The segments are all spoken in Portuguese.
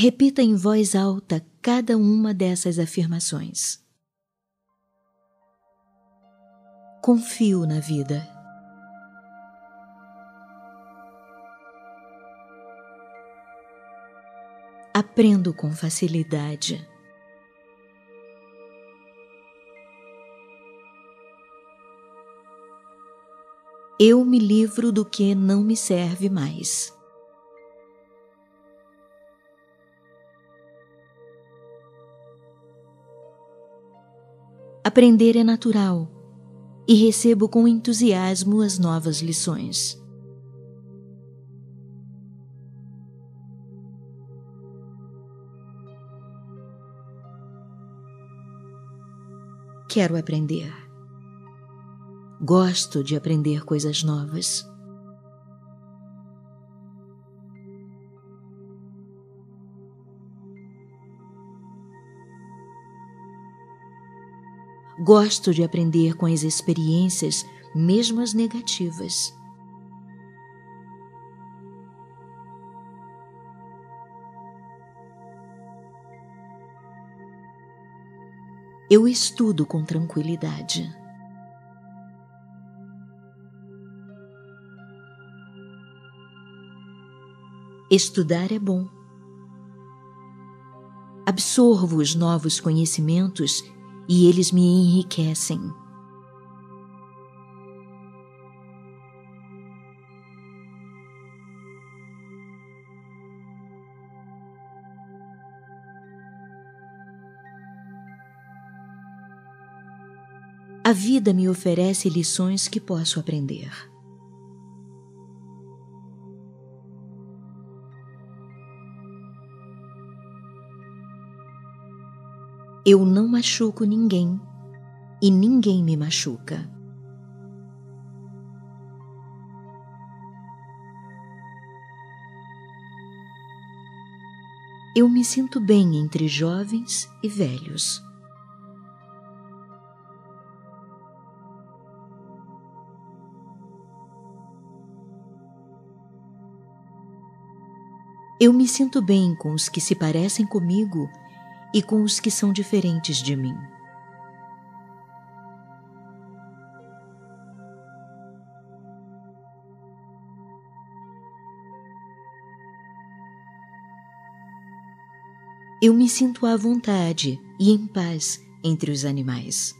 Repita em voz alta cada uma dessas afirmações. Confio na vida. Aprendo com facilidade. Eu me livro do que não me serve mais. Aprender é natural e recebo com entusiasmo as novas lições. Quero aprender. Gosto de aprender coisas novas. Gosto de aprender com as experiências, mesmo as negativas. Eu estudo com tranquilidade. Estudar é bom. Absorvo os novos conhecimentos e eles me enriquecem. A vida me oferece lições que posso aprender. Eu não machuco ninguém e ninguém me machuca. Eu me sinto bem entre jovens e velhos. Eu me sinto bem com os que se parecem comigo e com os que são diferentes de mim. Eu me sinto à vontade e em paz entre os animais.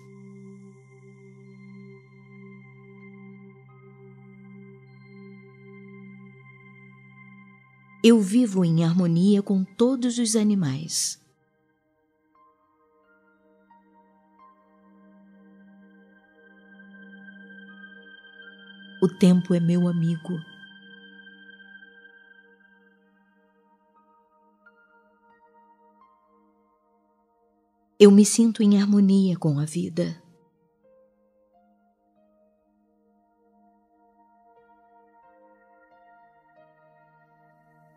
Eu vivo em harmonia com todos os animais. O tempo é meu amigo. Eu me sinto em harmonia com a vida.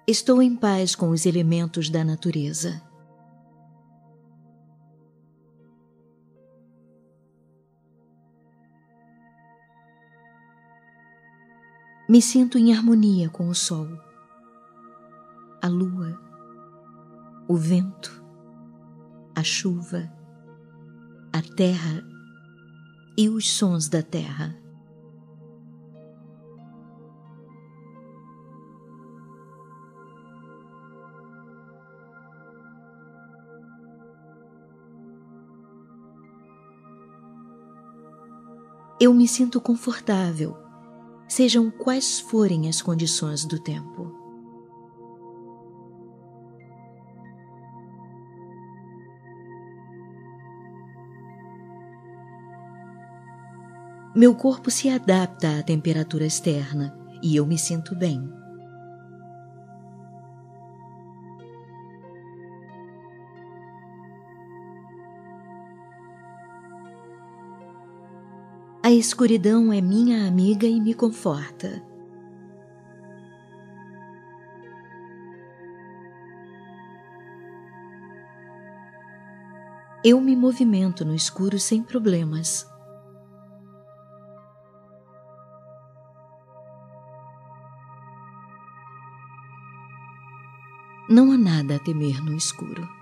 Estou em paz com os elementos da natureza. Me sinto em harmonia com o sol, a lua, o vento, a chuva, a terra e os sons da terra. Eu me sinto confortável sejam quais forem as condições do tempo. Meu corpo se adapta à temperatura externa e eu me sinto bem. A escuridão é minha amiga e me conforta. Eu me movimento no escuro sem problemas. Não há nada a temer no escuro.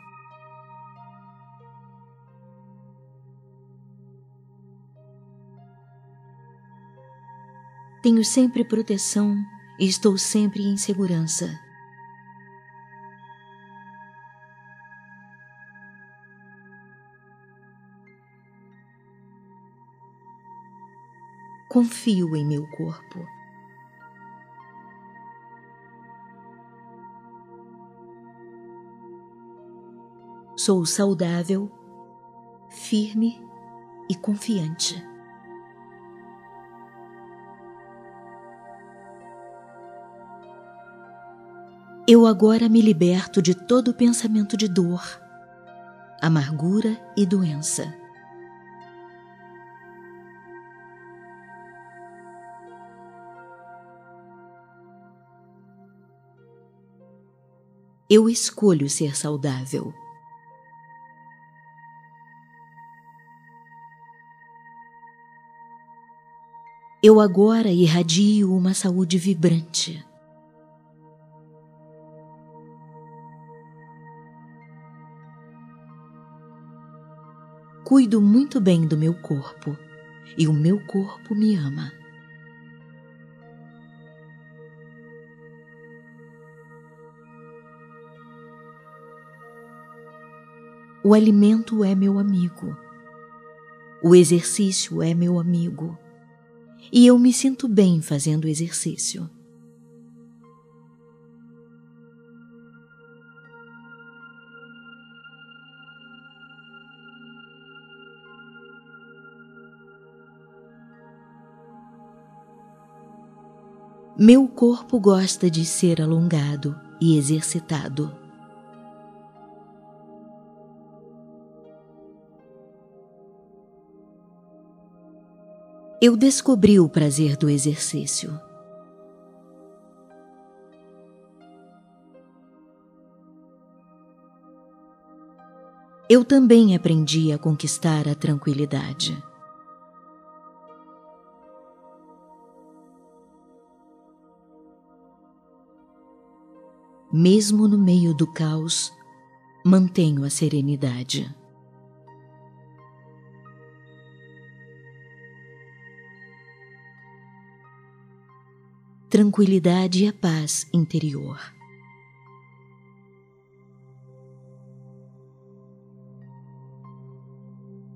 Tenho sempre proteção e estou sempre em segurança. Confio em meu corpo. Sou saudável, firme e confiante. Eu agora me liberto de todo pensamento de dor, amargura e doença. Eu escolho ser saudável. Eu agora irradio uma saúde vibrante. Cuido muito bem do meu corpo e o meu corpo me ama. O alimento é meu amigo. O exercício é meu amigo. E eu me sinto bem fazendo exercício. Meu corpo gosta de ser alongado e exercitado. eu descobri o prazer do exercício. Eu também aprendi a conquistar a tranquilidade. Mesmo no meio do caos, mantenho a serenidade. tranquilidade e a paz interior.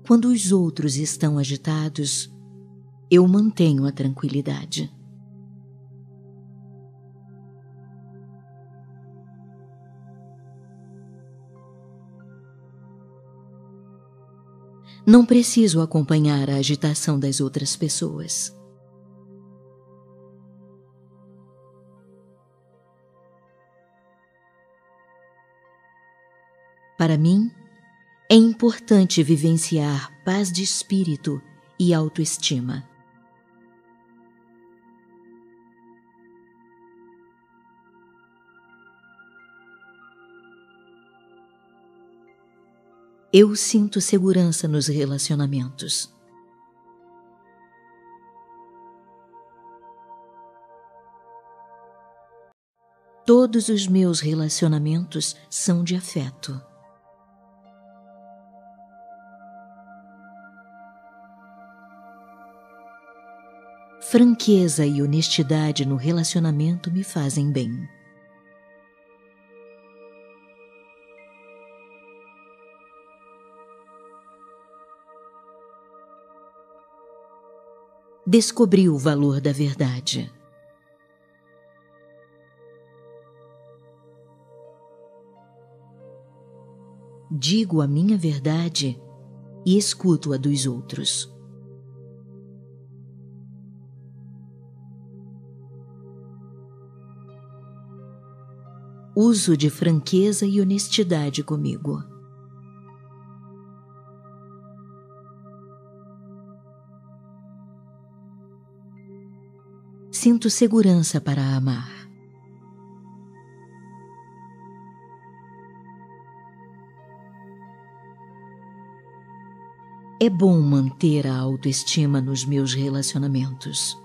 Quando os outros estão agitados, eu mantenho a tranquilidade. Não preciso acompanhar a agitação das outras pessoas. Para mim, é importante vivenciar paz de espírito e autoestima. Eu sinto segurança nos relacionamentos. Todos os meus relacionamentos são de afeto. franqueza e honestidade no relacionamento me fazem bem. Descobri o valor da verdade. Digo a minha verdade e escuto a dos outros. uso de franqueza e honestidade comigo. sinto segurança para amar. É bom manter a autoestima nos meus relacionamentos.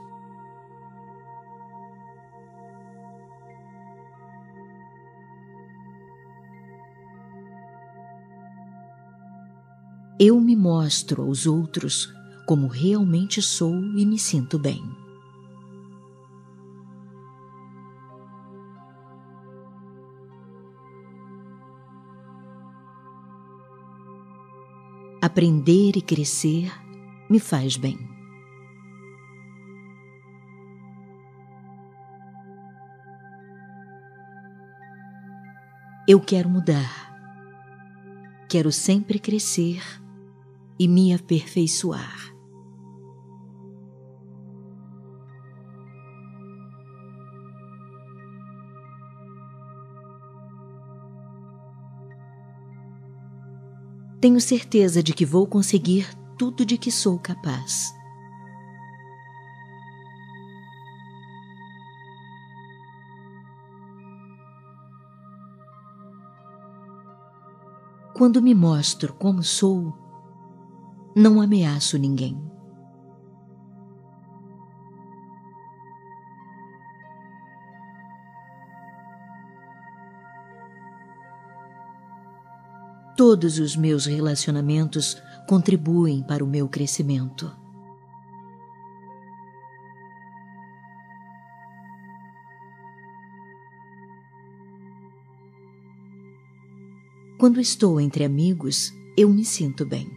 Eu me mostro aos outros como realmente sou e me sinto bem. Aprender e crescer me faz bem. Eu quero mudar. Quero sempre crescer e me aperfeiçoar. Tenho certeza de que vou conseguir tudo de que sou capaz. Quando me mostro como sou, não ameaço ninguém. Todos os meus relacionamentos contribuem para o meu crescimento. Quando estou entre amigos, eu me sinto bem.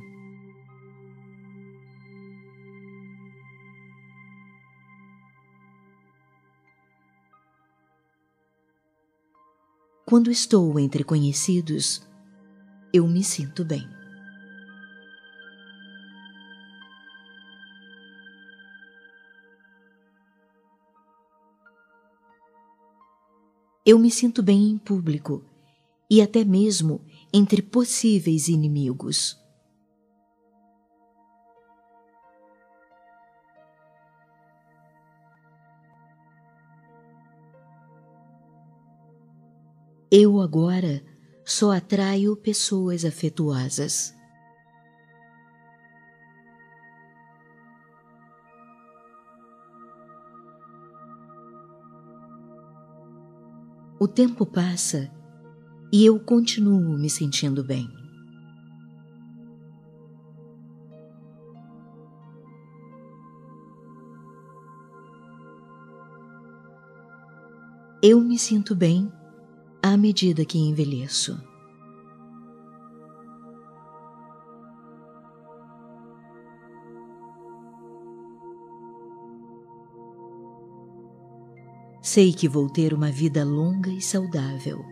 Quando estou entre conhecidos, eu me sinto bem. Eu me sinto bem em público e até mesmo entre possíveis inimigos. Eu agora só atraio pessoas afetuosas. O tempo passa e eu continuo me sentindo bem. Eu me sinto bem à medida que envelheço. Sei que vou ter uma vida longa e saudável.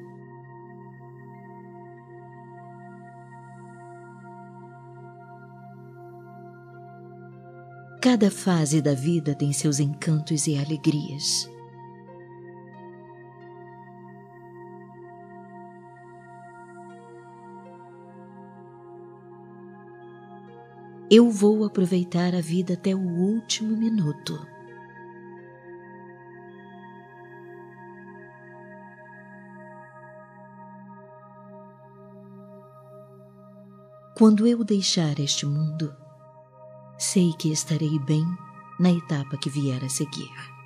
Cada fase da vida tem seus encantos e alegrias. Eu vou aproveitar a vida até o último minuto. Quando eu deixar este mundo, sei que estarei bem na etapa que vier a seguir.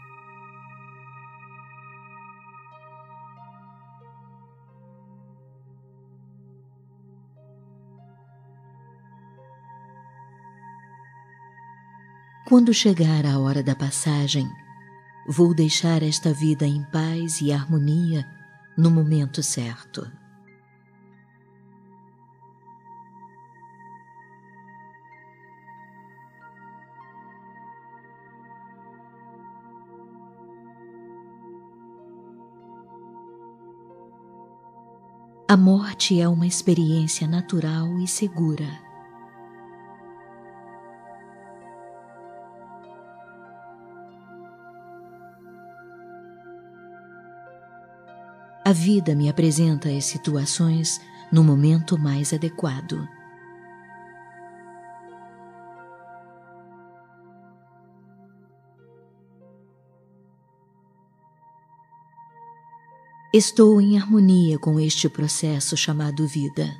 Quando chegar a hora da passagem, vou deixar esta vida em paz e harmonia no momento certo. A morte é uma experiência natural e segura. A vida me apresenta as situações no momento mais adequado. Estou em harmonia com este processo chamado vida.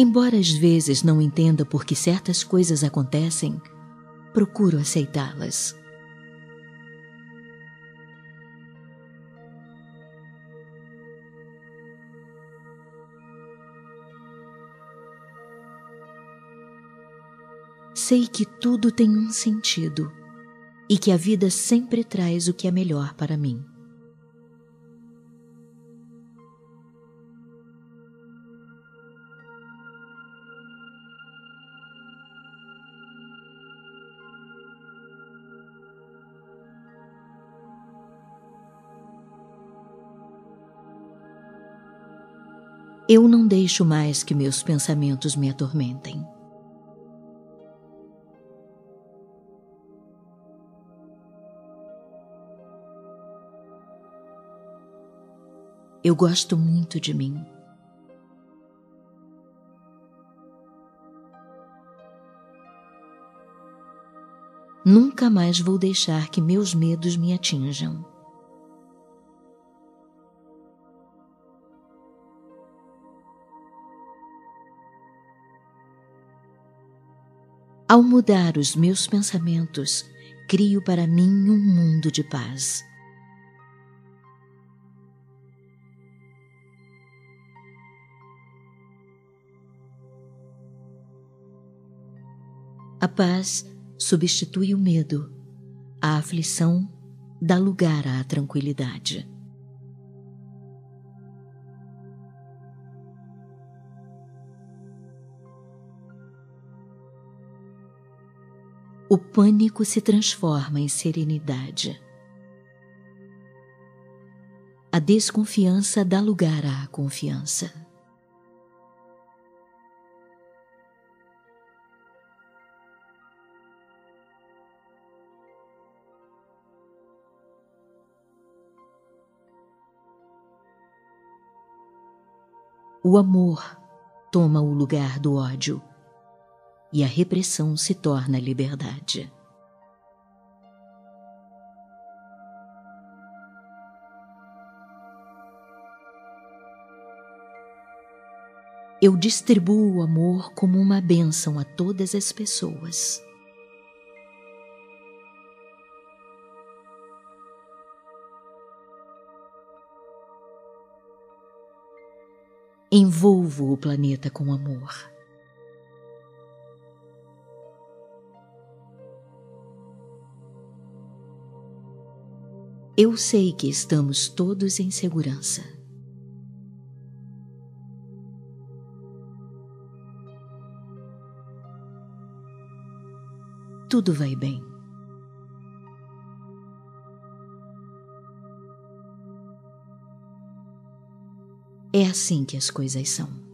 Embora às vezes não entenda por que certas coisas acontecem, procuro aceitá-las. Sei que tudo tem um sentido e que a vida sempre traz o que é melhor para mim. Eu não deixo mais que meus pensamentos me atormentem. Eu gosto muito de mim. Nunca mais vou deixar que meus medos me atinjam. Ao mudar os meus pensamentos, crio para mim um mundo de paz. A paz substitui o medo, a aflição dá lugar à tranquilidade. O pânico se transforma em serenidade. A desconfiança dá lugar à confiança. O amor toma o lugar do ódio e a repressão se torna liberdade. Eu distribuo o amor como uma bênção a todas as pessoas. Envolvo o planeta com amor. Eu sei que estamos todos em segurança. Tudo vai bem. É assim que as coisas são.